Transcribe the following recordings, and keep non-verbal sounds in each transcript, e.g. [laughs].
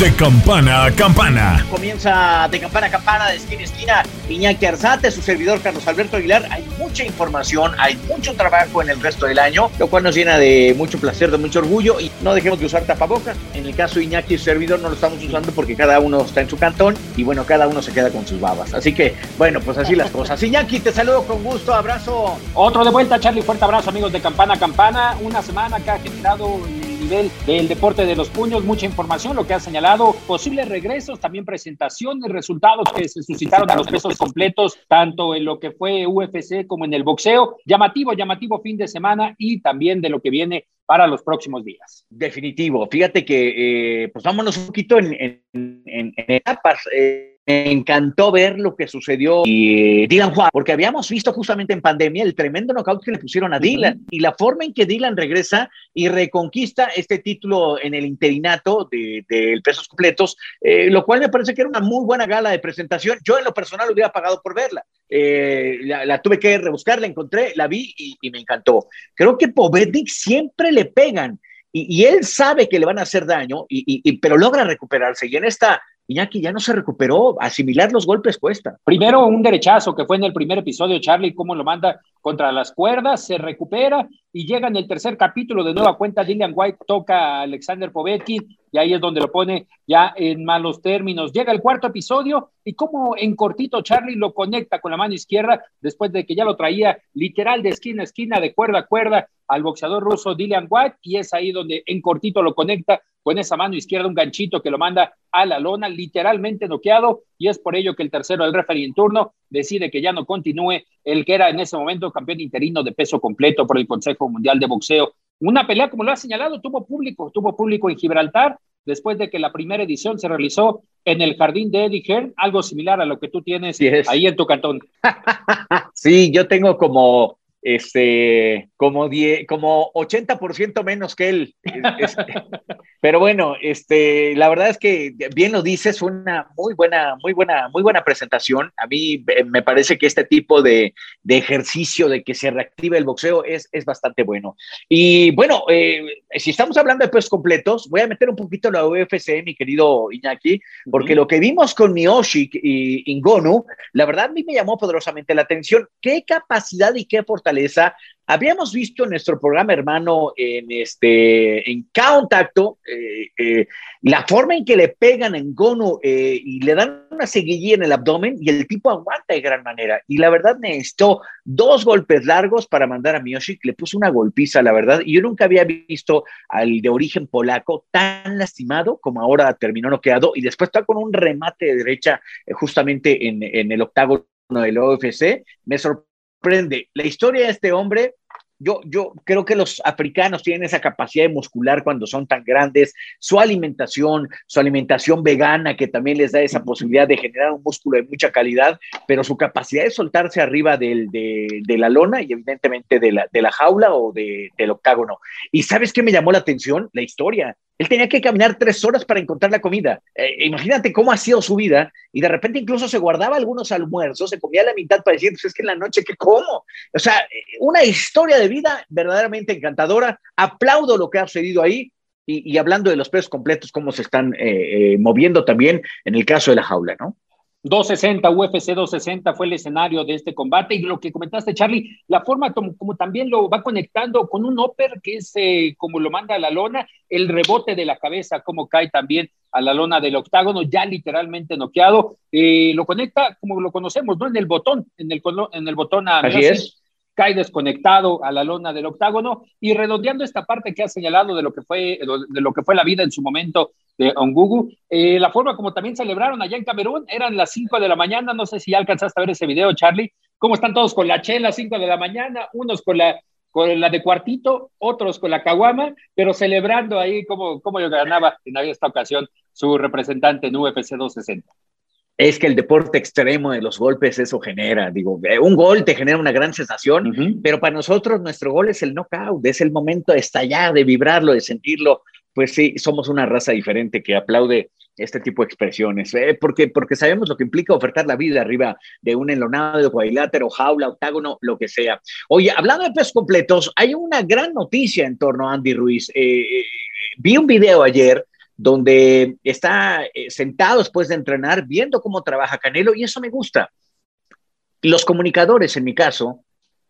De campana a campana. Comienza de campana a campana, de esquina a esquina, Iñaki Arzate, su servidor Carlos Alberto Aguilar. Hay mucha información, hay mucho trabajo en el resto del año, lo cual nos llena de mucho placer, de mucho orgullo. Y no dejemos de usar tapabocas. En el caso de Iñaki y su servidor no lo estamos usando porque cada uno está en su cantón y bueno, cada uno se queda con sus babas. Así que, bueno, pues así las cosas. Iñaki, te saludo con gusto, abrazo. Otro de vuelta, Charlie, fuerte abrazo, amigos de campana a campana. Una semana que ha generado nivel del deporte de los puños, mucha información, lo que ha señalado, posibles regresos, también presentaciones, resultados que se suscitaron a los pesos completos, tanto en lo que fue UFC como en el boxeo. Llamativo, llamativo fin de semana y también de lo que viene para los próximos días. Definitivo. Fíjate que, eh, pues vámonos un poquito en, etapas. Eh me encantó ver lo que sucedió y eh, Dylan Juan, porque habíamos visto justamente en pandemia el tremendo knockout que le pusieron a Dylan y la forma en que Dylan regresa y reconquista este título en el interinato de, de pesos completos, eh, lo cual me parece que era una muy buena gala de presentación. Yo en lo personal hubiera pagado por verla. Eh, la, tuve que rebuscar, la encontré, la vi y, y me encantó. Creo que Povednik siempre le pegan. Y, y, él sabe que le van a hacer daño, y, y, pero logra recuperarse. Y en esta Iñaki ya no se recuperó, asimilar los golpes cuesta. Primero un derechazo que fue en el primer episodio, Charlie, cómo lo manda contra las cuerdas, se recupera y llega en el tercer capítulo de nueva cuenta, Dillian White toca a Alexander Povetkin y ahí es donde lo pone ya en malos términos. Llega el cuarto episodio y como en cortito Charlie lo conecta con la mano izquierda después de que ya lo traía literal de esquina a esquina, de cuerda a cuerda al boxeador ruso Dillian White y es ahí donde en cortito lo conecta con esa mano izquierda, un ganchito que lo manda a la lona, literalmente noqueado, y es por ello que el tercero, el referee en turno, decide que ya no continúe el que era en ese momento campeón interino de peso completo por el Consejo Mundial de Boxeo. Una pelea, como lo ha señalado, tuvo público, tuvo público en Gibraltar, después de que la primera edición se realizó en el jardín de Eddie Hearn, algo similar a lo que tú tienes ahí en tu cantón. [laughs] sí, yo tengo como este, como, die, como 80% menos que él. [laughs] pero bueno, este, la verdad es que bien lo dices, fue una muy buena, muy buena, muy buena presentación. A mí eh, me parece que este tipo de, de ejercicio de que se reactive el boxeo es, es bastante bueno. Y bueno, eh, si estamos hablando de pesos completos, voy a meter un poquito la UFC, mi querido Iñaki, porque lo que vimos con Miyoshi y Ingonu, la verdad a mí me llamó poderosamente la atención. ¿Qué capacidad y qué fortaleza Habíamos visto en nuestro programa hermano en este en Contacto eh, eh, la forma en que le pegan en Gono eh, y le dan una seguidilla en el abdomen y el tipo aguanta de gran manera. Y la verdad necesitó dos golpes largos para mandar a Miyoshi, le puso una golpiza, la verdad. Y yo nunca había visto al de origen polaco tan lastimado como ahora terminó noqueado y después está con un remate de derecha justamente en, en el octágono del OFC. Me sorprendió la historia de este hombre, yo, yo creo que los africanos tienen esa capacidad de muscular cuando son tan grandes, su alimentación, su alimentación vegana, que también les da esa posibilidad de generar un músculo de mucha calidad, pero su capacidad de soltarse arriba del, de, de, la lona y evidentemente de la, de la jaula o de, del octágono. ¿Y sabes qué me llamó la atención? La historia. Él tenía que caminar tres horas para encontrar la comida. Eh, imagínate cómo ha sido su vida y de repente incluso se guardaba algunos almuerzos, se comía la mitad para decir, pues es que en la noche, ¿qué como? O sea, una historia de vida verdaderamente encantadora. Aplaudo lo que ha sucedido ahí y, hablando de los pesos completos, cómo se están eh, eh, moviendo también en el caso de la jaula, ¿no? 260, UFC 260 fue el escenario de este combate y lo que comentaste, Charlie, la forma como, como también lo va conectando con un upper que es eh, como lo manda a la lona, el rebote de la cabeza, como cae también a la lona del octágono, ya literalmente noqueado, eh, lo conecta como lo conocemos, ¿no? En el botón, en el, en el botón a Así es. Cae desconectado a la lona del octágono. Y redondeando esta parte que ha señalado de lo que fue, de lo que fue la vida en su momento de Ongugu, eh, la forma como también celebraron allá en Camerún, eran las 5 de la mañana, no sé si ya alcanzaste a ver ese video, Charlie, cómo están todos con la chela, 5 de la mañana, unos con la, con la de cuartito, otros con la caguama, pero celebrando ahí como, como yo ganaba en esta ocasión su representante en UFC 260 es que el deporte extremo de los golpes eso genera, digo, eh, un gol te genera una gran sensación, pero para nosotros nuestro gol es el knockout, es el momento de estallar, de vibrarlo, de sentirlo, pues sí, somos una raza diferente que aplaude este tipo de expresiones, eh, porque, porque sabemos lo que implica ofertar la vida arriba de un enlonado, de cuadrilátero, jaula, octágono, lo que sea. Oye, hablando de pesos completos, hay una gran noticia en torno a Andy Ruiz. Eh, vi un video ayer donde está eh, sentado después de entrenar viendo cómo trabaja Canelo y eso me gusta. Los comunicadores, en mi caso,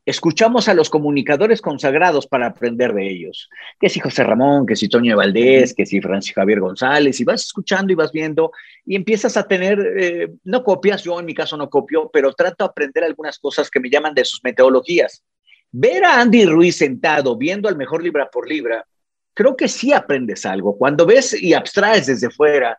escuchamos a los comunicadores consagrados para aprender de ellos. Que si José Ramón, que si Toño Valdés, que si Francisco Javier González, y vas escuchando y vas viendo y empiezas a tener, eh, no copias, yo en mi caso no copio, pero trato de aprender algunas cosas que me llaman de sus metodologías. Ver a Andy Ruiz sentado viendo al mejor libra por libra creo que sí aprendes algo. Cuando ves y abstraes desde fuera,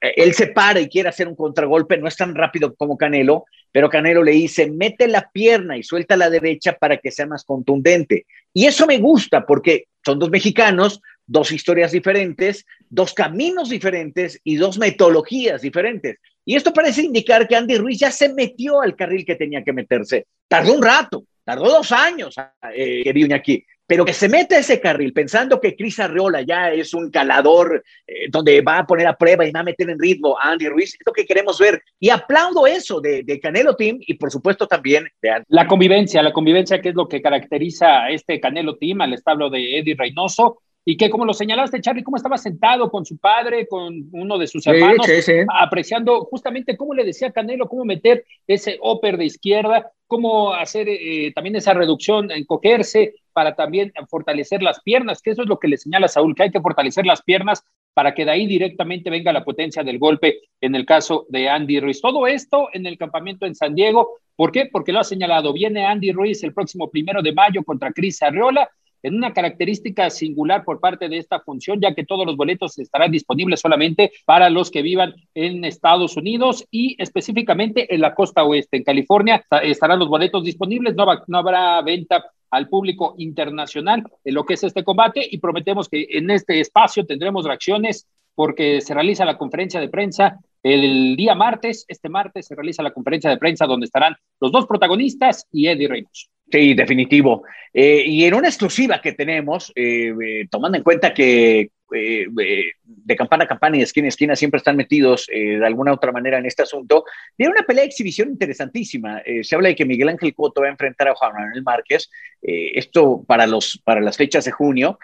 él se para y quiere hacer un contragolpe, no es tan rápido como Canelo, pero Canelo le dice, mete la pierna y suelta la derecha para que sea más contundente. Y eso me gusta porque son dos mexicanos, dos historias diferentes, dos caminos diferentes y dos metodologías diferentes. Y esto parece indicar que Andy Ruiz ya se metió al carril que tenía que meterse. Tardó un rato, tardó dos años, eh, aquí, pero que se mete a ese carril pensando que Cris Arreola ya es un calador eh, donde va a poner a prueba y va a meter en ritmo a Andy Ruiz, es lo que queremos ver. Y aplaudo eso de, de Canelo Team y por supuesto también de Andy. La convivencia, la convivencia que es lo que caracteriza a este Canelo Team, al establo de Eddie Reynoso, y que como lo señalaste, Charlie, cómo estaba sentado con su padre, con uno de sus hermanos, apreciando justamente cómo le decía Canelo, cómo meter ese upper de izquierda, cómo hacer eh, también esa reducción, encogerse para también fortalecer las piernas, que eso es lo que le señala Saúl, que hay que fortalecer las piernas para que de ahí directamente venga la potencia del golpe en el caso de Andy Ruiz. Todo esto en el campamento en San Diego, ¿por qué? Porque lo ha señalado, viene Andy Ruiz el próximo primero de mayo contra Cris Arreola, en una característica singular por parte de esta función, ya que todos los boletos estarán disponibles solamente para los que vivan en Estados Unidos y específicamente en la costa oeste. En California estarán los boletos disponibles, no, no habrá venta al público internacional en lo que es este combate y prometemos que en este espacio tendremos reacciones porque se realiza la conferencia de prensa el día martes. Este martes se realiza la conferencia de prensa donde estarán los dos protagonistas y Eddie Reynoso. Sí, definitivo. Eh, y en una exclusiva que tenemos, eh, eh, tomando en cuenta que de campana a campana y de esquina a esquina siempre están metidos de alguna otra manera en este asunto, viene una pelea de exhibición interesantísima. se habla de que Miguel Ángel Coto va a enfrentar a Juan Manuel Márquez, esto para, los, para las fechas de junio.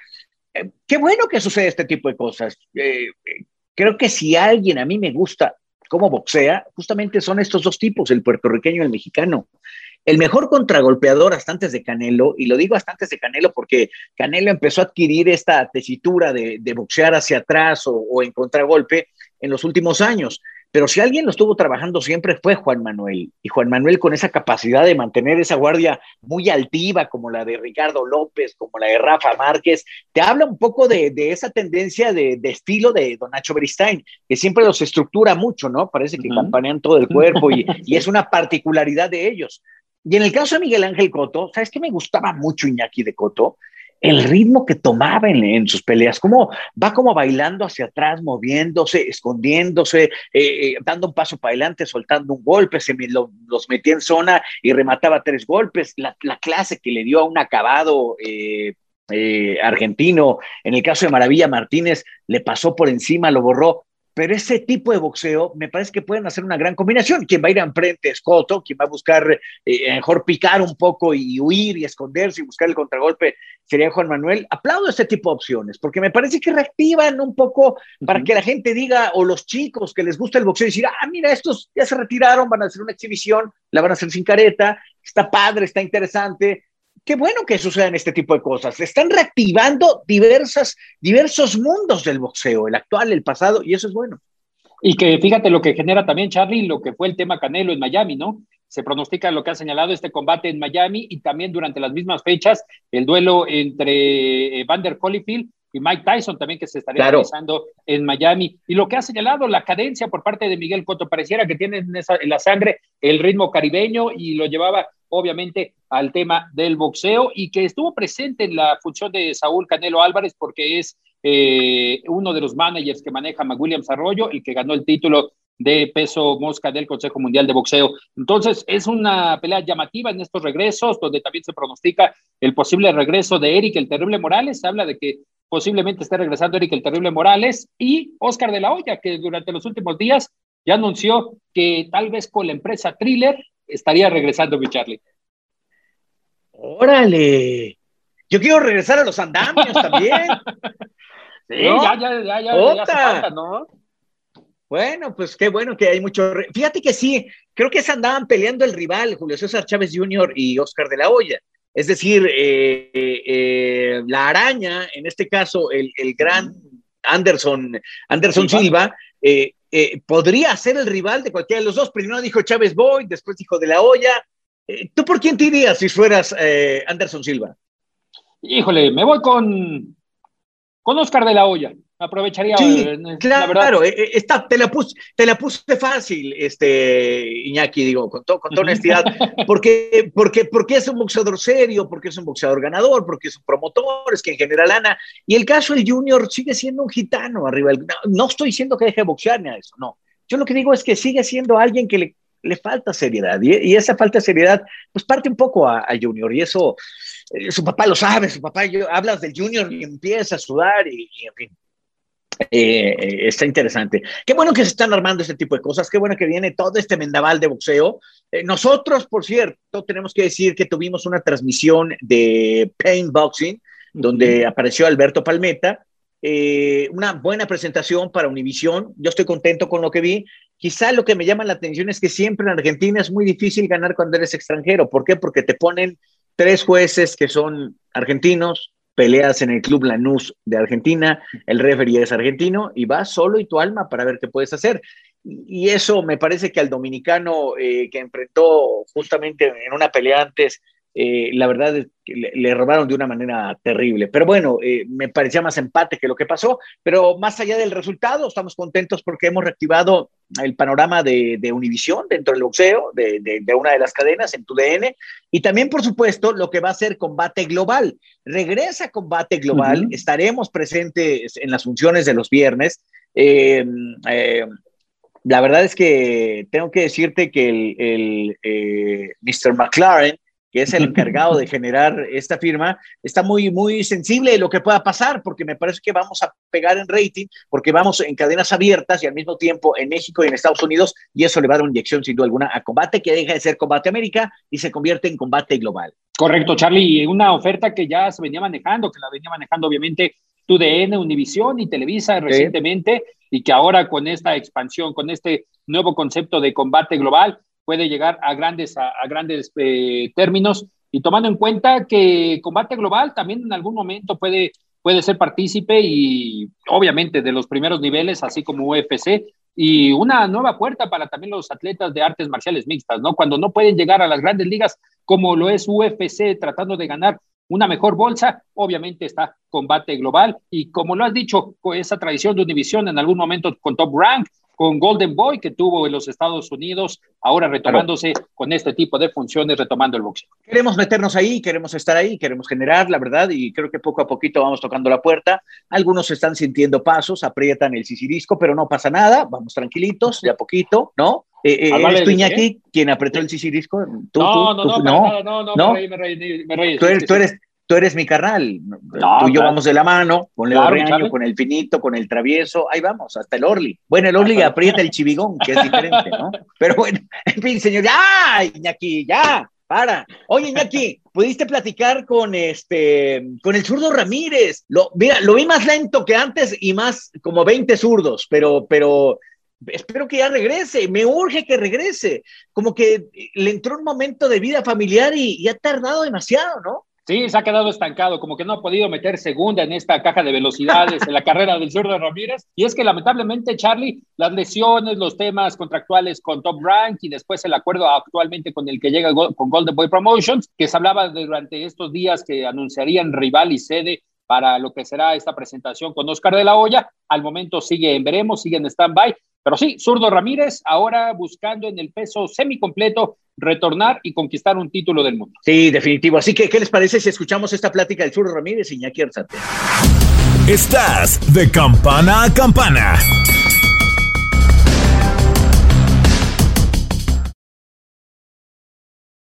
qué bueno que sucede este tipo de cosas. creo que si alguien a mí me gusta cómo boxea, justamente son estos dos tipos, el puertorriqueño y el mexicano. El mejor contragolpeador hasta antes de Canelo, y lo digo hasta antes de Canelo porque Canelo empezó a adquirir esta tesitura de, boxear hacia atrás o, o, en contragolpe en los últimos años. Pero si alguien lo estuvo trabajando siempre fue Juan Manuel. Y Juan Manuel con esa capacidad de mantener esa guardia muy altiva, como la de Ricardo López, como la de Rafa Márquez, te habla un poco de, esa tendencia de, estilo de Don Nacho Beristain, que siempre los estructura mucho, ¿no? Parece que campanean todo el cuerpo y, y es una particularidad de ellos. Y en el caso de Miguel Ángel Coto, ¿sabes qué me gustaba mucho Iñaki de Coto? El ritmo que tomaba en, sus peleas, como va como bailando hacia atrás, moviéndose, escondiéndose, eh, eh, dando un paso para adelante, soltando un golpe, se los metía en zona y remataba tres golpes. La, clase que le dio a un acabado eh, argentino, en el caso de Maravilla Martínez, le pasó por encima, lo borró pero ese tipo de boxeo me parece que pueden hacer una gran combinación. Quien va a ir enfrente es Coto, quien va a buscar eh, mejor picar un poco y huir y esconderse y buscar el contragolpe sería Juan Manuel. Aplaudo este tipo de opciones porque me parece que reactivan un poco para que la gente diga, o los chicos que les gusta el boxeo, decir, ah, mira, estos ya se retiraron, van a hacer una exhibición, la van a hacer sin careta, está padre, está interesante qué bueno que sucedan este tipo de cosas. Están reactivando diversas, diversos mundos del boxeo, el actual, el pasado, y eso es bueno. Y que fíjate lo que genera también, Charlie, lo que fue el tema Canelo en Miami, ¿no? Se pronostica lo que ha señalado este combate en Miami y también durante las mismas fechas el duelo entre eh, Vander Holyfield y Mike Tyson también que se estaría realizando en Miami. Y lo que ha señalado la cadencia por parte de Miguel Cotto, pareciera que tiene en, en la sangre el ritmo caribeño y lo llevaba obviamente al tema del boxeo y que estuvo presente en la función de Saúl Canelo Álvarez porque es eh, uno de los managers que maneja McWilliams Arroyo, el que ganó el título de peso mosca del Consejo Mundial de Boxeo. Entonces, es una pelea llamativa en estos regresos, donde también se pronostica el posible regreso de Eric el Terrible Morales. Se habla de que posiblemente esté regresando Eric el Terrible Morales y Oscar de la Hoya, que durante los últimos días ya anunció que tal vez con la empresa Thriller estaría regresando mi Charlie. Órale, yo quiero regresar a los andamios también. [laughs] sí, ya, ya, ya, ya, ya ¿no? Bueno, pues qué bueno que hay mucho. Fíjate que sí, creo que se andaban peleando el rival, Julio César Chávez Jr. y Oscar de la Hoya. Es decir, eh, eh, la araña, en este caso, el, gran Anderson, Anderson Silva, eh, podría ser el rival de cualquiera de los dos. Primero dijo Chávez Boy, después dijo de la Hoya. ¿Tú por quién te irías si fueras Anderson Silva? Híjole, me voy con, con Oscar de la Hoya aprovecharía. Sí, claro, eh, eh, está, te, la puse, te la puse fácil, este, Iñaki, digo, con, con toda honestidad, porque, porque, porque es un boxeador serio, porque es un boxeador ganador, porque es un promotor, es quien genera lana. Y el caso del Junior sigue siendo un gitano arriba. No, estoy diciendo que deje de boxear ni a eso, no. Yo lo que digo es que sigue siendo alguien que le, le falta seriedad. Y, esa falta de seriedad, pues parte un poco al Junior. Y eso, eh, su papá lo sabe, su papá, yo, hablas del Junior y empieza a sudar y en fin eh, eh, está interesante. Qué bueno que se están armando este tipo de cosas, qué bueno que viene todo este mendaval de boxeo. Eh, nosotros, por cierto, tenemos que decir que tuvimos una transmisión de Pain Boxing, donde apareció Alberto Palmeta. una buena presentación para Univisión. Yo estoy contento con lo que vi. Quizá lo que me llama la atención es que siempre en Argentina es muy difícil ganar cuando eres extranjero. ¿Por qué? Porque te ponen tres jueces que son argentinos, peleas en el Club Lanús de Argentina, el referee es argentino y vas solo y tu alma para ver qué puedes hacer. Y eso me parece que al dominicano eh, que enfrentó justamente en una pelea antes eh, la verdad es que le, robaron de una manera terrible. Pero bueno, eh, me parecía más empate que lo que pasó. Pero más allá del resultado, estamos contentos porque hemos reactivado el panorama de, de Univisión dentro del boxeo, de, de, una de las cadenas en tu DN. Y también, por supuesto, lo que va a ser Combate Global. Regresa Combate Global. Estaremos presentes en las funciones de los viernes. Eh, la verdad es que tengo que decirte que el, el Mr. McLaren que es el encargado de generar esta firma, está muy, muy sensible de lo que pueda pasar, porque me parece que vamos a pegar en rating, porque vamos en cadenas abiertas y al mismo tiempo en México y en Estados Unidos, y eso le va a dar una inyección sin duda alguna a combate, que deja de ser combate América y se convierte en combate global. Correcto, Charlie, una oferta que ya se venía manejando, que la venía manejando obviamente TUDN, Univisión y Televisa recientemente, y que ahora con esta expansión, con este nuevo concepto de combate global, puede llegar a grandes, a, grandes eh, términos. Y tomando en cuenta que combate global también en algún momento puede, puede ser partícipe y obviamente de los primeros niveles, así como UFC, y una nueva puerta para también los atletas de artes marciales mixtas, ¿no? Cuando no pueden llegar a las grandes ligas como lo es UFC tratando de ganar una mejor bolsa, obviamente está combate global. Y como lo has dicho, esa tradición de Univision en algún momento con Top Rank, con Golden Boy que tuvo en los Estados Unidos, ahora retomándose con este tipo de funciones, retomando el boxeo. Queremos meternos ahí, queremos estar ahí, queremos generar, la verdad, y creo que poco a poquito vamos tocando la puerta. Algunos están sintiendo pasos, aprietan el sisirisco, pero no pasa nada, vamos tranquilitos, de a poquito, ¿no? Eh, eh, ¿Eres tú, Iñaki, quien apretó el sisirisco? ¿Tú, no, no, no, no, no, no, no, me reí, me reí, Tú eres, tú eres, tú eres mi carnal. tú y yo vamos de la mano, con el con el finito, con el travieso, ahí vamos, hasta el Orly. Bueno, el Orly aprieta [laughs] el chivigón, que es diferente, ¿no? Pero bueno, [laughs] en fin, señor, ya, Iñaki, ya, para. Oye, Iñaki, ¿pudiste platicar con este, con el zurdo Ramírez? Lo, mira, lo vi más lento que antes y más como 20 zurdos, pero, pero espero que ya regrese, me urge que regrese. Como que le entró un momento de vida familiar y, y ha tardado demasiado, ¿no? Sí, se ha quedado estancado, como que no ha podido meter segunda en esta caja de velocidades en la carrera del zurdo Ramírez. Y es que lamentablemente, Charlie, las lesiones, los temas contractuales con Top Rank y después el acuerdo actualmente con el que llega con Golden Boy Promotions, que se hablaba durante estos días que anunciarían rival y sede para lo que será esta presentación con Oscar de la Hoya. Al momento sigue en veremos, sigue en stand-by. Pero sí, Zurdo Ramírez ahora buscando en el peso semicompleto retornar y conquistar un título del mundo. Sí, definitivo. Así que, ¿qué les parece si escuchamos esta plática del Zurdo Ramírez y Iñaki Arzate? Estás de campana a campana.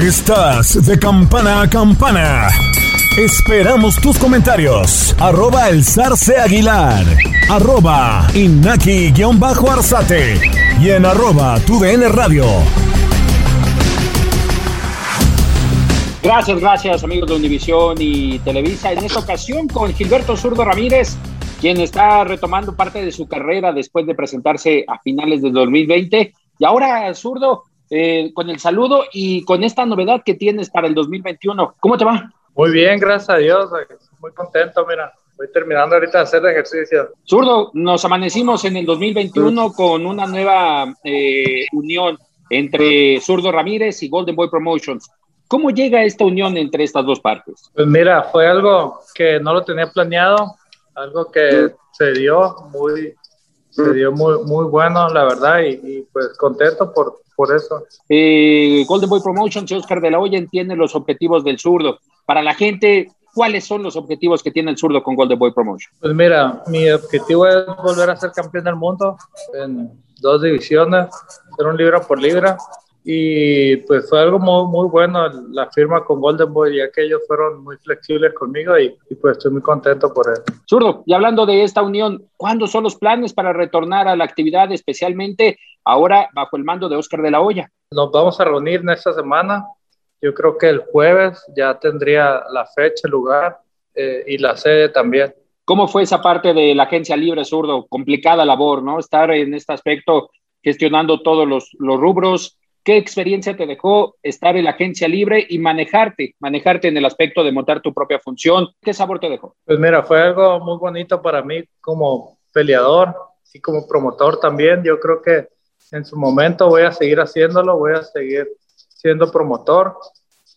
Estás de campana a campana. Esperamos tus comentarios. Arroba el zarce aguilar. Arroba inaki-arzate. Y en arroba tu radio. Gracias, gracias amigos de Univisión y Televisa. En esta ocasión con Gilberto Zurdo Ramírez, quien está retomando parte de su carrera después de presentarse a finales del 2020. Y ahora, Zurdo, eh, con el saludo y con esta novedad que tienes para el 2021. ¿Cómo te va? Muy bien, gracias a Dios. Muy contento, mira. Voy terminando ahorita de hacer ejercicio. Zurdo, nos amanecimos en el 2021 con una nueva eh, unión entre Zurdo Ramírez y Golden Boy Promotions. ¿Cómo llega esta unión entre estas dos partes? Pues mira, fue algo que no lo tenía planeado, algo que se dio muy, se dio muy, muy bueno, la verdad, y, y pues contento por, por eso. Eh, Golden Boy Promotions Oscar de la Hoya entiende los objetivos del zurdo. Para la gente, ¿cuáles son los objetivos que tiene el zurdo con Golden Boy Promotions? Pues mira, mi objetivo es volver a ser campeón del mundo en dos divisiones, ser un libra por libra. Y pues fue algo muy, muy bueno la firma con Golden Boy, ya que ellos fueron muy flexibles conmigo y, y pues estoy muy contento por eso. Zurdo, y hablando de esta unión, ¿cuándo son los planes para retornar a la actividad, especialmente ahora bajo el mando de Oscar de la Hoya? Nos vamos a reunir en esta semana. Yo creo que el jueves ya tendría la fecha, el lugar eh, y la sede también. ¿Cómo fue esa parte de la agencia libre, Zurdo? Complicada labor, ¿no? Estar en este aspecto gestionando todos los, los rubros, ¿Qué experiencia te dejó estar en la agencia libre y manejarte, manejarte en el aspecto de montar tu propia función? ¿Qué sabor te dejó? Pues mira, fue algo muy bonito para mí como peleador y como promotor también. Yo creo que en su momento voy a seguir haciéndolo, voy a seguir siendo promotor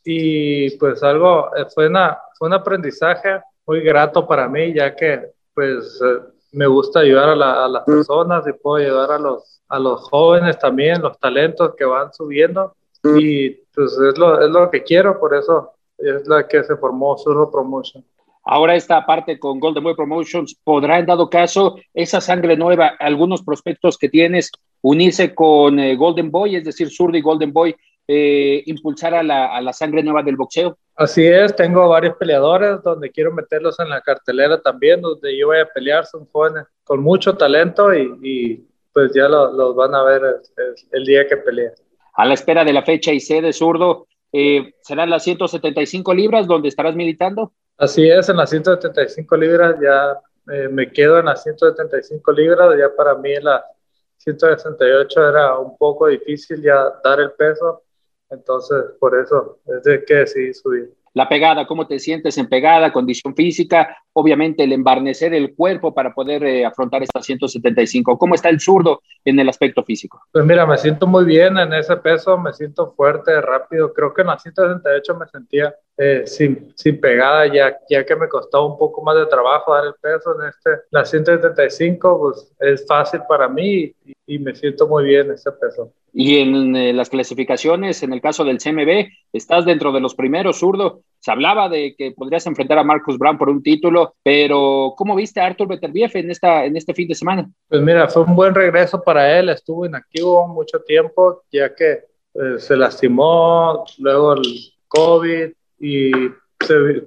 y pues algo, eh, fue, una, fue un aprendizaje muy grato para mí ya que pues eh, me gusta ayudar a, a las personas y puedo ayudar a los a los jóvenes también, los talentos que van subiendo. Y pues es lo, es lo que quiero, por eso es la que se formó Surdo Promotion. Ahora esta parte con Golden Boy Promotions, ¿podrá en dado caso esa sangre nueva, algunos prospectos que tienes, unirse con eh, Golden Boy, es decir, Surdo y Golden Boy, eh, impulsar a la, a la, sangre nueva del boxeo? Así es, tengo varios peleadores donde quiero meterlos en la cartelera también, donde yo voy a pelear, son jóvenes con mucho talento y, y pues ya los van a ver el, día que peleen. A la espera de la fecha y sede, zurdo, eh, ¿serán las 175 libras donde estarás militando? Así es, en las 175 libras ya eh, me quedo en las 175 libras, ya para mí en las 168 era un poco difícil ya dar el peso, entonces por eso es de que decidí subir la pegada, cómo te sientes en pegada, condición física, obviamente el embarnecer el cuerpo para poder eh, afrontar esta 175. ¿Cómo está el zurdo en el aspecto físico? Pues mira, me siento muy bien en ese peso, me siento fuerte, rápido. Creo que en la 168 me sentía eh, sin, sin, pegada, ya, ya que me costaba un poco más de trabajo dar el peso. En este, la 175, pues es fácil para mí y, y me siento muy bien en ese peso. Y en eh, las clasificaciones, en el caso del CMB, estás dentro de los primeros, zurdo. Se hablaba de que podrías enfrentar a Marcus Brown por un título, pero ¿cómo viste a Arthur Beterbiev en, esta, en este fin de semana? Pues mira, fue un buen regreso para él. Estuvo inactivo mucho tiempo, ya que eh, se lastimó, luego el COVID, y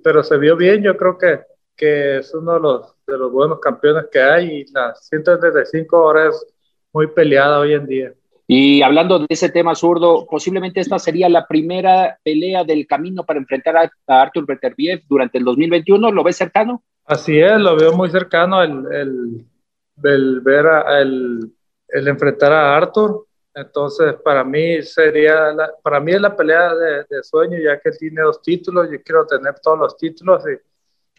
pero se vio bien, yo creo que, que es uno de los, de los buenos campeones que hay y la 135 ahora es muy peleada hoy en día. Y hablando de ese tema zurdo, posiblemente esta sería la primera pelea del camino para enfrentar a, Arthur Beterbiev durante el 2021. ¿Lo ves cercano? Así es, lo veo muy cercano el, el, el ver a, el, el enfrentar a Arthur. Entonces, para mí sería, para mí es la pelea de, sueño, ya que tiene dos títulos, yo quiero tener todos los títulos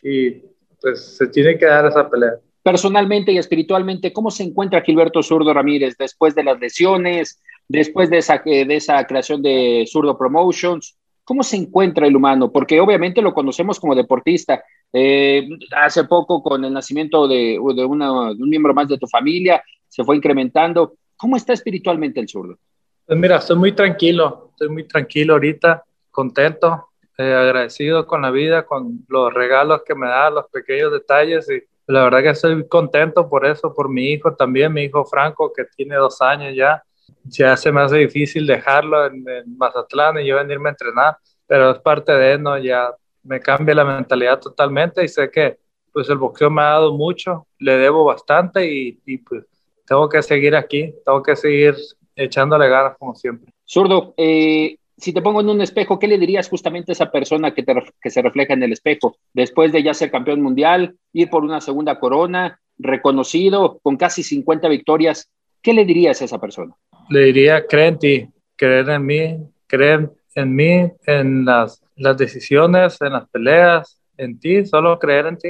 y, y, pues se tiene que dar esa pelea. Personalmente y espiritualmente, ¿cómo se encuentra Gilberto Zurdo Ramírez después de las lesiones, después de esa, de esa creación de Zurdo Promotions? ¿Cómo se encuentra el humano? Porque obviamente lo conocemos como deportista. Eh, hace poco, con el nacimiento de, de, de un miembro más de tu familia, se fue incrementando ¿Cómo está espiritualmente el zurdo? Pues mira, estoy muy tranquilo, estoy muy tranquilo ahorita, contento, eh, agradecido con la vida, con los regalos que me da, los pequeños detalles y la verdad que estoy contento por eso, por mi hijo también, mi hijo Franco que tiene dos años ya, ya se me hace difícil dejarlo en, Mazatlán y yo venirme a entrenar, pero es parte de él, ¿no? Ya me cambia la mentalidad totalmente y sé que pues el boxeo me ha dado mucho, le debo bastante y, y pues tengo que seguir aquí, tengo que seguir echándole ganas como siempre. Zurdo, eh, si te pongo en un espejo, ¿qué le dirías justamente a esa persona que, te, que se refleja en el espejo? Después de ya ser campeón mundial, ir por una segunda corona, reconocido, con casi 50 victorias, ¿qué le dirías a esa persona? Le diría, cree en ti, creer en mí, creer en mí, en las, las decisiones, en las peleas, en ti, solo creer en ti,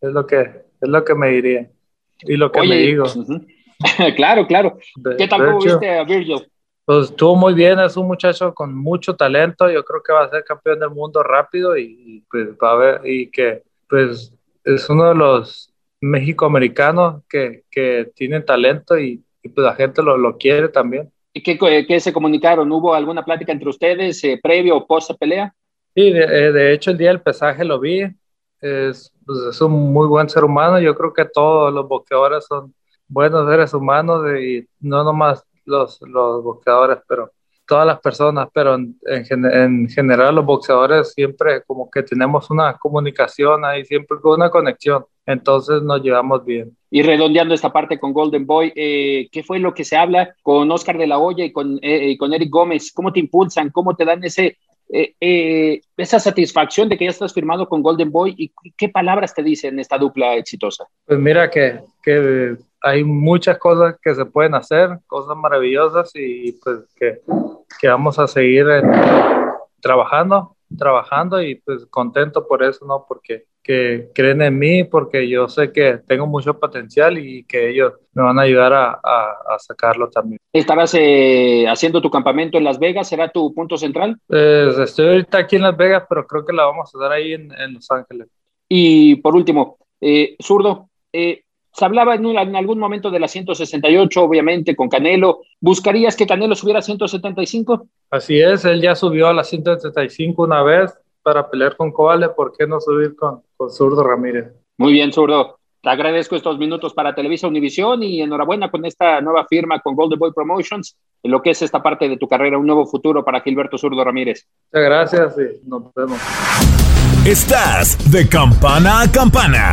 es lo que, es lo que me diría y lo que me digo. [laughs] claro, claro. ¿Qué tal viste a Virgil? Pues estuvo muy bien, es un muchacho con mucho talento, yo creo que va a ser campeón del mundo rápido y, pues va a ver, y que pues es uno de los mexicoamericanos que, que tienen talento y, pues la gente lo, lo quiere también. ¿Y qué, qué, se comunicaron? ¿Hubo alguna plática entre ustedes eh, previo o post pelea? Sí, de, eh, de, hecho el día del pesaje lo vi, es, pues, es un muy buen ser humano, yo creo que todos los boxeadores son buenos seres humanos y no nomás los, los boxeadores, pero todas las personas, pero en, en, general los boxeadores siempre como que tenemos una comunicación ahí, siempre con una conexión, entonces nos llevamos bien. Y redondeando esta parte con Golden Boy, eh, ¿qué fue lo que se habla con Oscar de la Hoya y con, eh, y con Eric Gómez? ¿Cómo te impulsan? ¿Cómo te dan ese, eh, esa satisfacción de que ya estás firmado con Golden Boy y qué palabras te dicen esta dupla exitosa? Pues mira que, que hay muchas cosas que se pueden hacer, cosas maravillosas y pues que, que vamos a seguir trabajando, trabajando y pues contento por eso, ¿no? Porque que creen en mí, porque yo sé que tengo mucho potencial y que ellos me van a ayudar a, a, sacarlo también. ¿Estarás eh, haciendo tu campamento en Las Vegas? ¿Será tu punto central? Pues estoy ahorita aquí en Las Vegas, pero creo que la vamos a dar ahí en, en Los Ángeles. Y por último, eh, Zurdo, eh, se hablaba en, en, algún momento de la 168, obviamente, con Canelo. ¿Buscarías que Canelo subiera a 175? Así es, él ya subió a la 175 una vez para pelear con Cobale, ¿por qué no subir con, con Zurdo Ramírez? Muy bien, Zurdo. Te agradezco estos minutos para Televisa Univisión y enhorabuena con esta nueva firma con Golden Boy Promotions, en lo que es esta parte de tu carrera, un nuevo futuro para Gilberto Zurdo Ramírez. Muchas gracias y nos vemos. Estás de campana a campana.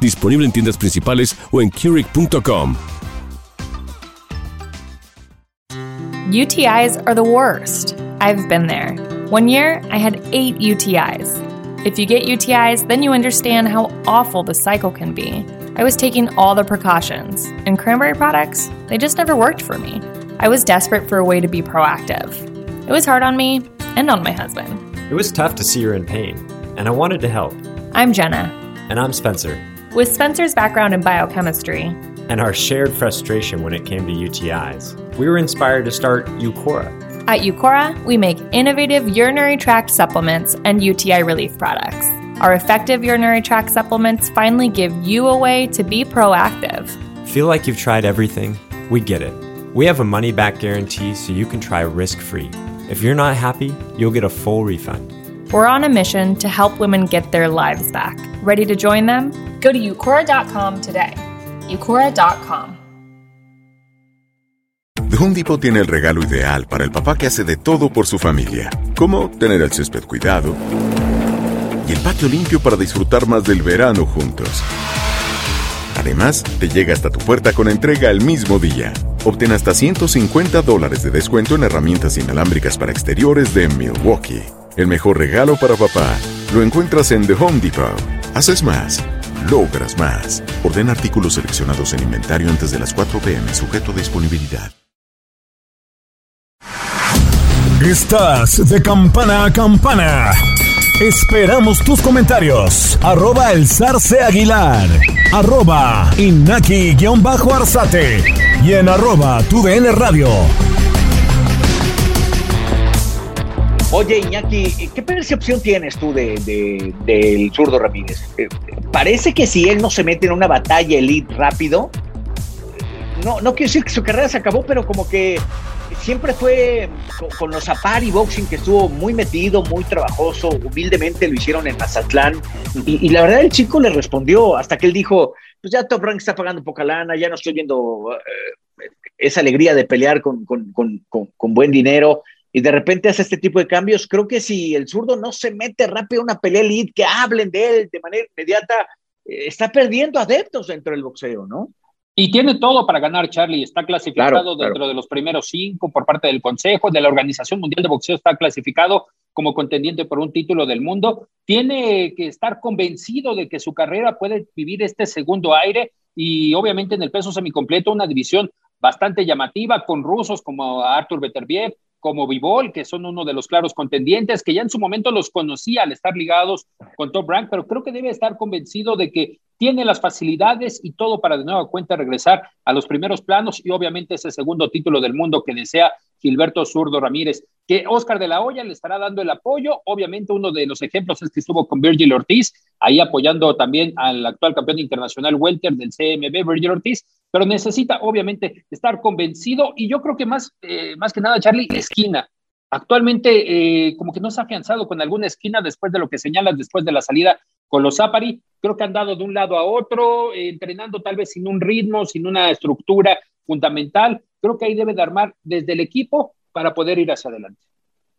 Disponible en tiendas principales o en Keurig.com. UTIs are the worst. I've been there. One year, I had eight UTIs. If you get UTIs, then you understand how awful the cycle can be. I was taking all the precautions, and cranberry products, they just never worked for me. I was desperate for a way to be proactive. It was hard on me and on my husband. It was tough to see her in pain, and I wanted to help. I'm Jenna. And I'm Spencer. With Spencer's background in biochemistry and our shared frustration when it came to UTIs, we were inspired to start Eucora. At Eucora, we make innovative urinary tract supplements and UTI relief products. Our effective urinary tract supplements finally give you a way to be proactive. Feel like you've tried everything? We get it. We have a money back guarantee so you can try risk free. If you're not happy, you'll get a full refund. We're on a mission to help women get their lives back. Ready to join them? Go to Eucora.com today. Eucora.com. The Home Depot tiene el regalo ideal para el papá que hace de todo por su familia, como tener el césped cuidado y el patio limpio para disfrutar más del verano juntos. Además, te llega hasta tu puerta con entrega el mismo día. Obtén hasta 150 dólares de descuento en herramientas inalámbricas para exteriores de Milwaukee. El mejor regalo para papá lo encuentras en The Home Depot. Haces más, logras más. Orden artículos seleccionados en inventario antes de las 4 pm, sujeto a disponibilidad. Estás de campana a campana. Esperamos tus comentarios. Arroba el zarce aguilar. Arroba inaki-arzate. Y en arroba tu radio. Oye, Iñaki, ¿qué percepción tienes tú del de, del zurdo Ramírez? Eh, parece que si él no se mete en una batalla elite rápido, no, no quiero decir que su carrera se acabó, pero como que siempre fue con, los Apari Boxing, que estuvo muy metido, muy trabajoso, humildemente lo hicieron en Mazatlán. Y, la verdad, el chico le respondió hasta que él dijo: Pues ya Top Rank está pagando poca lana, ya no estoy viendo eh, esa alegría de pelear con, con, con buen dinero y de repente hace este tipo de cambios. Creo que si el zurdo no se mete rápido a una pelea elite, que hablen de él de manera inmediata, eh, está perdiendo adeptos dentro del boxeo, ¿no? Y tiene todo para ganar, Charlie. Está clasificado dentro de los primeros cinco por parte del Consejo, de la Organización Mundial de Boxeo, está clasificado como contendiente por un título del mundo. Tiene que estar convencido de que su carrera puede vivir este segundo aire y obviamente en el peso semicompleto una división bastante llamativa con rusos como Artur Beterbiev, como Vivol, que son uno de los claros contendientes, que ya en su momento los conocía al estar ligados con Top Rank, pero creo que debe estar convencido de que tiene las facilidades y todo para de nueva cuenta regresar a los primeros planos y obviamente ese segundo título del mundo que desea Gilberto Zurdo Ramírez. Que Oscar de la Hoya le estará dando el apoyo. Obviamente, uno de los ejemplos es que estuvo con Virgil Ortiz, ahí apoyando también al actual campeón internacional Welter del CMB, Virgil Ortiz, pero necesita obviamente estar convencido y yo creo que más, eh, más que nada, Charlie, esquina. Actualmente, eh, como que no se ha afianzado con alguna esquina después de lo que señalas, después de la salida con los Zapari. Creo que han dado de un lado a otro, eh, entrenando tal vez sin un ritmo, sin una estructura fundamental. Creo que ahí debe de armar desde el equipo para poder ir hacia adelante.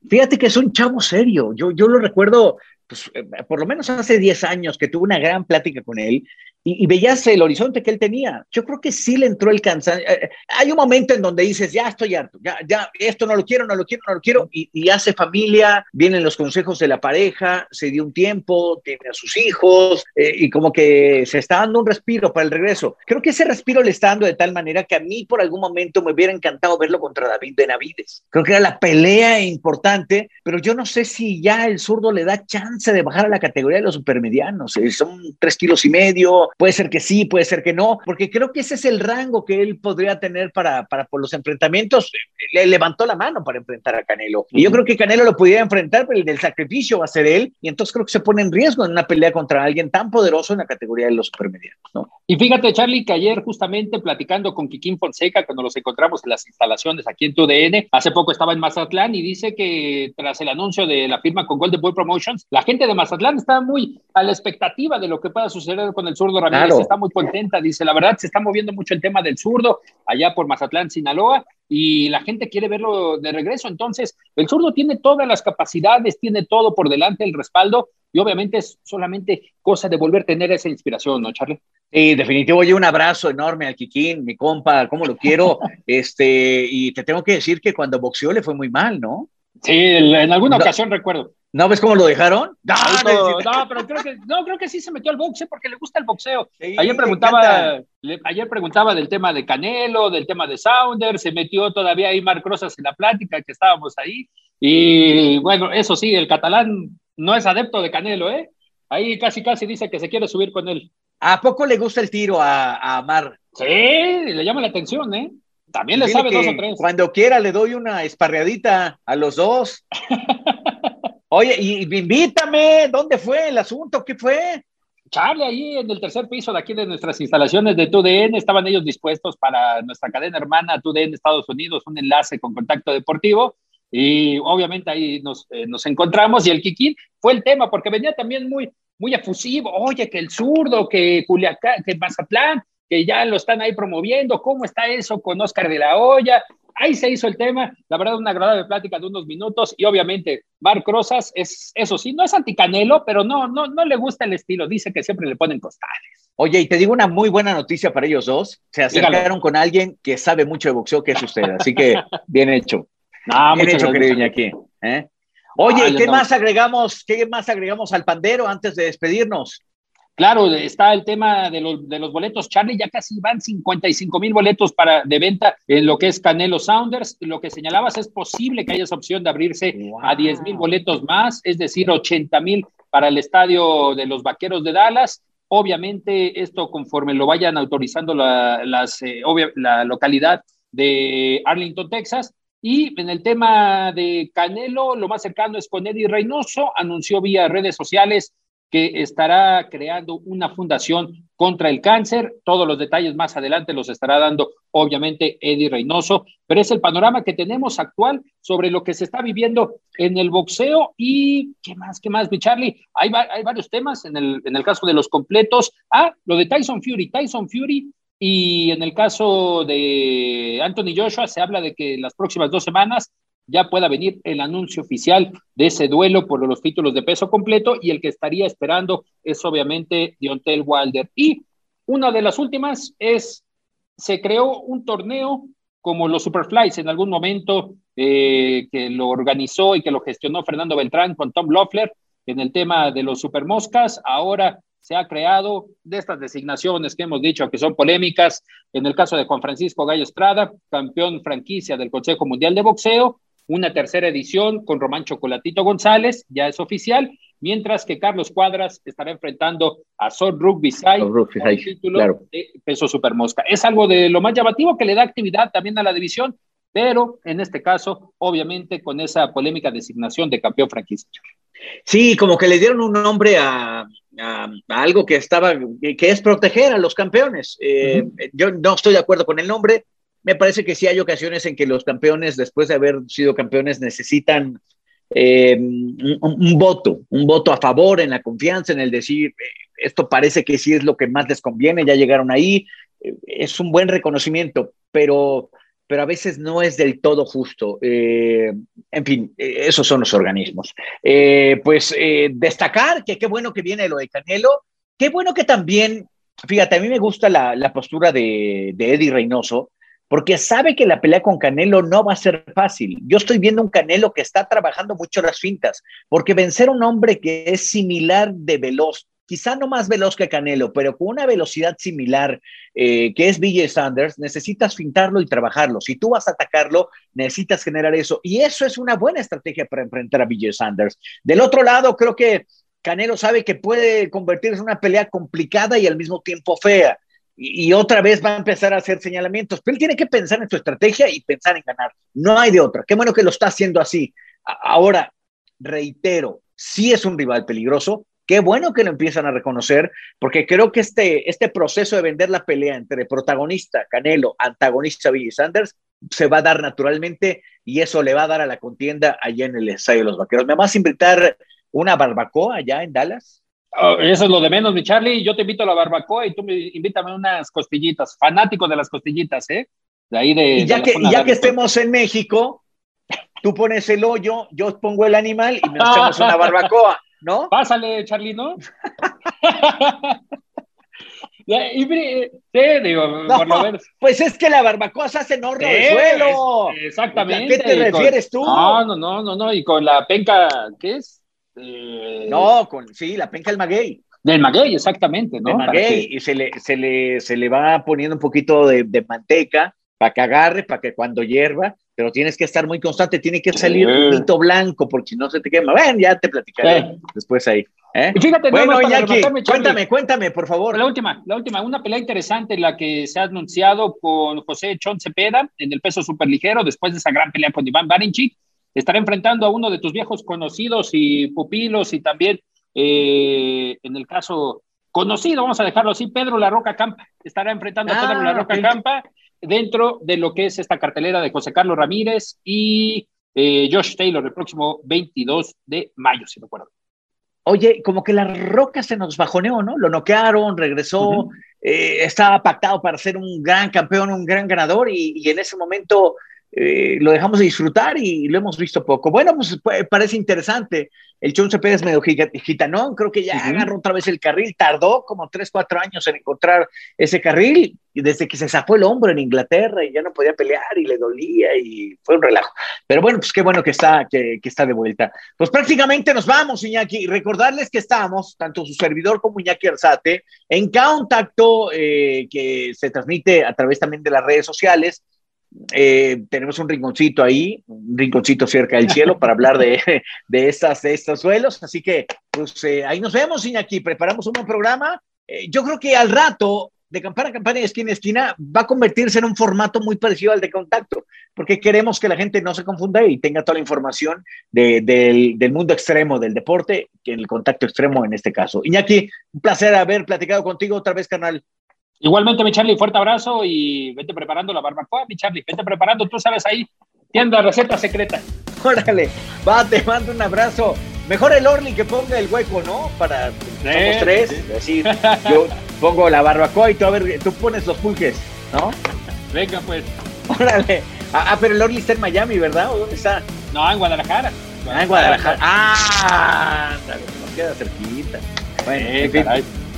Fíjate que es un chavo serio. Yo, yo lo recuerdo, pues, eh, por lo menos hace 10 años que tuve una gran plática con él y, veías el horizonte que él tenía. Yo creo que sí le entró el cansancio. Eh, eh, hay un momento en donde dices, ya estoy harto, ya, ya, esto no lo quiero, no lo quiero, no lo quiero, y, hace familia, vienen los consejos de la pareja, se dio un tiempo, tiene a sus hijos, eh, y como que se está dando un respiro para el regreso. Creo que ese respiro le está dando de tal manera que a mí por algún momento me hubiera encantado verlo contra David Benavides. Creo que era la pelea importante, pero yo no sé si ya el zurdo le da chance de bajar a la categoría de los supermedianos. son tres kilos y medio, Puede ser que sí, puede ser que no, porque creo que ese es el rango que él podría tener para, para por los enfrentamientos. Le levantó la mano para enfrentar a Canelo. Y yo creo que Canelo lo pudiera enfrentar, pero el del sacrificio va a ser él. Y entonces creo que se pone en riesgo en una pelea contra alguien tan poderoso en la categoría de los supermedianos. ¿no? Y fíjate, Charlie, que ayer justamente platicando con Kikín Fonseca, cuando nos encontramos en las instalaciones aquí en TUDN, hace poco estaba en Mazatlán y dice que tras el anuncio de la firma con Golden Boy Promotions, la gente de Mazatlán está muy a la expectativa de lo que pueda suceder con el zurdo Ramírez. Está muy contenta, dice, la verdad se está moviendo mucho el tema del zurdo allá por Mazatlán, Sinaloa, y la gente quiere verlo de regreso. Entonces, el zurdo tiene todas las capacidades, tiene todo por delante, el respaldo, y obviamente es solamente cosa de volver a tener esa inspiración, ¿no, Charlie? Sí, definitivo. Oye, un abrazo enorme al Kikín, mi compa, cómo lo quiero. [laughs] este, y te tengo que decir que cuando boxeó le fue muy mal, ¿no? Sí, en alguna ocasión recuerdo. ¿No ves cómo lo dejaron? No, no, pero creo que, no, creo que sí se metió al boxeo porque le gusta el boxeo. ayer preguntaba, ayer preguntaba del tema de Canelo, del tema de Sounder, se metió todavía ahí Marc Rosas en la plática que estábamos ahí. Y bueno, eso sí, el catalán no es adepto de Canelo, ¿eh? Ahí casi casi dice que se quiere subir con él. ¿A poco le gusta el tiro a, a Mar? Sí, le llama la atención, ¿eh? También le sabe dos o tres. Cuando quiera le doy una esparreadita a los dos. [laughs] Oye, y, invítame, ¿dónde fue el asunto? ¿Qué fue? Charlie, ahí en el tercer piso de aquí de nuestras instalaciones de TUDN, estaban ellos dispuestos para nuestra cadena hermana TUDN Estados Unidos, un enlace con contacto deportivo. Y obviamente ahí nos, eh, nos encontramos y el Kikín fue el tema, porque venía también muy, muy efusivo. Oye, que el zurdo, que Culiacán, que Mazatlán, que ya lo están ahí promoviendo, ¿cómo está eso con Oscar de la Hoya? Ahí se hizo el tema, la verdad, una agradable plática de unos minutos y obviamente Marc Rosas es, eso sí, no es anticanelo, pero no, no, no le gusta el estilo, dice que siempre le ponen costales. Oye, y te digo una muy buena noticia para ellos dos, se acercaron con alguien que sabe mucho de boxeo, que es usted, así que [laughs] bien hecho. bien hecho, querido aquí. ¿eh? Oye, ¿qué más agregamos? ¿Qué más agregamos al pandero antes de despedirnos? Claro, está el tema de los, de los boletos. Charlie, ya casi van 55 mil boletos para, de venta en lo que es Canelo Sounders. Lo que señalabas es posible que haya esa opción de abrirse a 10 mil boletos más, es decir, 80 mil para el estadio de los Vaqueros de Dallas. Obviamente, esto conforme lo vayan autorizando la, las, eh, la localidad de Arlington, Texas. Y en el tema de Canelo, lo más cercano es con Eddie Reynoso, anunció vía redes sociales que estará creando una fundación contra el cáncer. Todos los detalles más adelante los estará dando, obviamente, Eddie Reynoso, pero es el panorama que tenemos actual sobre lo que se está viviendo en el boxeo y qué más, qué más, mi Charlie. Hay, hay varios temas en el, en el caso de los completos. Ah, lo de Tyson Fury. Tyson Fury y en el caso de Anthony Joshua se habla de que las próximas dos semanas ya pueda venir el anuncio oficial de ese duelo por los títulos de peso completo y el que estaría esperando es obviamente Diontel Wilder. Y una de las últimas es, se creó un torneo como los Superflies en algún momento eh, que lo organizó y que lo gestionó Fernando Beltrán con Tom Loeffler en el tema de los Supermoscas. Ahora se ha creado de estas designaciones que hemos dicho que son polémicas, en el caso de Juan Francisco Gallo Estrada, campeón franquicia del Consejo Mundial de Boxeo, una tercera edición con Román Chocolatito González, ya es oficial, mientras que Carlos Cuadras estará enfrentando a Sol Rugby Side el título de peso supermosca. Es algo de lo más llamativo que le da actividad también a la división pero en este caso, obviamente, con esa polémica designación de campeón franquicia. Sí, como que le dieron un nombre a, algo que estaba, que es proteger a los campeones. Eh, yo no estoy de acuerdo con el nombre. Me parece que sí hay ocasiones en que los campeones, después de haber sido campeones, necesitan eh, un, voto, un voto a favor en la confianza, en el decir, eh, esto parece que sí es lo que más les conviene, ya llegaron ahí, eh, es un buen reconocimiento, pero, pero a veces no es del todo justo. en fin, esos son los organismos. pues destacar que qué bueno que viene lo de Canelo, qué bueno que también, fíjate, a mí me gusta la, postura de, de Eddie Reynoso, porque sabe que la pelea con Canelo no va a ser fácil. Yo estoy viendo un Canelo que está trabajando mucho las fintas, porque vencer a un hombre que es similar de veloz, quizá no más veloz que Canelo, pero con una velocidad similar, eh, que es BJ Sanders, necesitas fintarlo y trabajarlo. Si tú vas a atacarlo, necesitas generar eso. Y eso es una buena estrategia para enfrentar a BJ Sanders. Del otro lado, creo que Canelo sabe que puede convertirse en una pelea complicada y al mismo tiempo fea y, otra vez va a empezar a hacer señalamientos. Pero él tiene que pensar en su estrategia y pensar en ganar. No hay de otra. Qué bueno que lo está haciendo así. Ahora, reitero, sí es un rival peligroso. Qué bueno que lo empiezan a reconocer, porque creo que este, este proceso de vender la pelea entre protagonista Canelo, antagonista Billy Sanders, se va a dar naturalmente y eso le va a dar a la contienda allá en el ensayo de los vaqueros. ¿Me vas a invitar una barbacoa allá en Dallas? Eso es lo de menos, mi Charlie. Yo te invito a la barbacoa y tú me invítame unas costillitas. Fanático de las costillitas, ¿eh? De ahí de. Y ya, que, ya que estemos en México, tú pones el hoyo, yo pongo el animal y nos echamos una barbacoa, ¿no? [laughs] Pásale, Charlie, ¿no? [laughs] sí, digo, por lo menos. Pues es que la barbacoa se hace en horno de suelo. exactamente. ¿A qué te refieres tú? No, no, no, no, no. Y con la penca, ¿qué es? Eh, no, con, sí, la penca del maguey. Del maguey, exactamente, ¿no? maguey, y se le, se, le, se le va poniendo un poquito de, de manteca para que agarre, para que cuando hierva, pero tienes que estar muy constante, tiene que salir un hito blanco, porque si no se te quema. Ven, ya te platicaré después ahí. ¿eh? fíjate, bueno, Iñaki, cuéntame, cuéntame, por favor. La última, la última, una pelea interesante en la que se ha anunciado con José Chon Cepeda en el peso superligero, después de esa gran pelea con Iván Barinchik estará enfrentando a uno de tus viejos conocidos y pupilos y también eh, en el caso conocido, vamos a dejarlo así, Pedro La Roca Campa. Estará enfrentando a Pedro La ah, Roca Campa dentro de lo que es esta cartelera de José Carlos Ramírez y eh, Josh Taylor el próximo 22 de mayo, si recuerdo. Oye, como que La Roca se nos bajoneó, ¿no? Lo noquearon, regresó, eh, estaba pactado para ser un gran campeón, un gran ganador y en ese momento eh, lo dejamos de disfrutar y lo hemos visto poco. Bueno, pues parece interesante. El Chon Cepeda es medio gitanón, creo que ya agarró otra vez el carril, tardó como 3, 4 años en encontrar ese carril y desde que se zafó el hombro en Inglaterra y ya no podía pelear y le dolía y fue un relajo. Pero bueno, pues qué bueno que está, que, está de vuelta. Pues prácticamente nos vamos, Iñaki. Recordarles que estamos, tanto su servidor como Iñaki Arzate, en contacto eh, que se transmite a través también de las redes sociales eh, tenemos un rinconcito ahí, un rinconcito cerca del cielo para hablar de, de, estas, de estos suelos. Así que, pues eh, ahí nos vemos, Iñaki. Preparamos un buen programa. Eh, yo creo que al rato, de campana a campana y esquina a esquina, va a convertirse en un formato muy parecido al de contacto, porque queremos que la gente no se confunda y tenga toda la información del, mundo extremo del deporte, que en el contacto extremo en este caso. Iñaki, un placer haber platicado contigo otra vez, canal. Igualmente, mi Charlie, fuerte abrazo y vete preparando la barbacoa, mi Charlie, vete preparando, tú sabes ahí, tienda receta secreta. [laughs] Órale, va, te mando un abrazo. Mejor el Orly que ponga el hueco, ¿no? Para somos tres, decir, [laughs] yo pongo la barbacoa y tú a ver, tú pones los pulques, ¿no? Venga, pues. Órale. Ah, ah, pero el Orly está en Miami, ¿verdad? ¿O dónde está? No, en Guadalajara. Ah, en Guadalajara. Ah, nos queda cerquita. Bueno, en fin.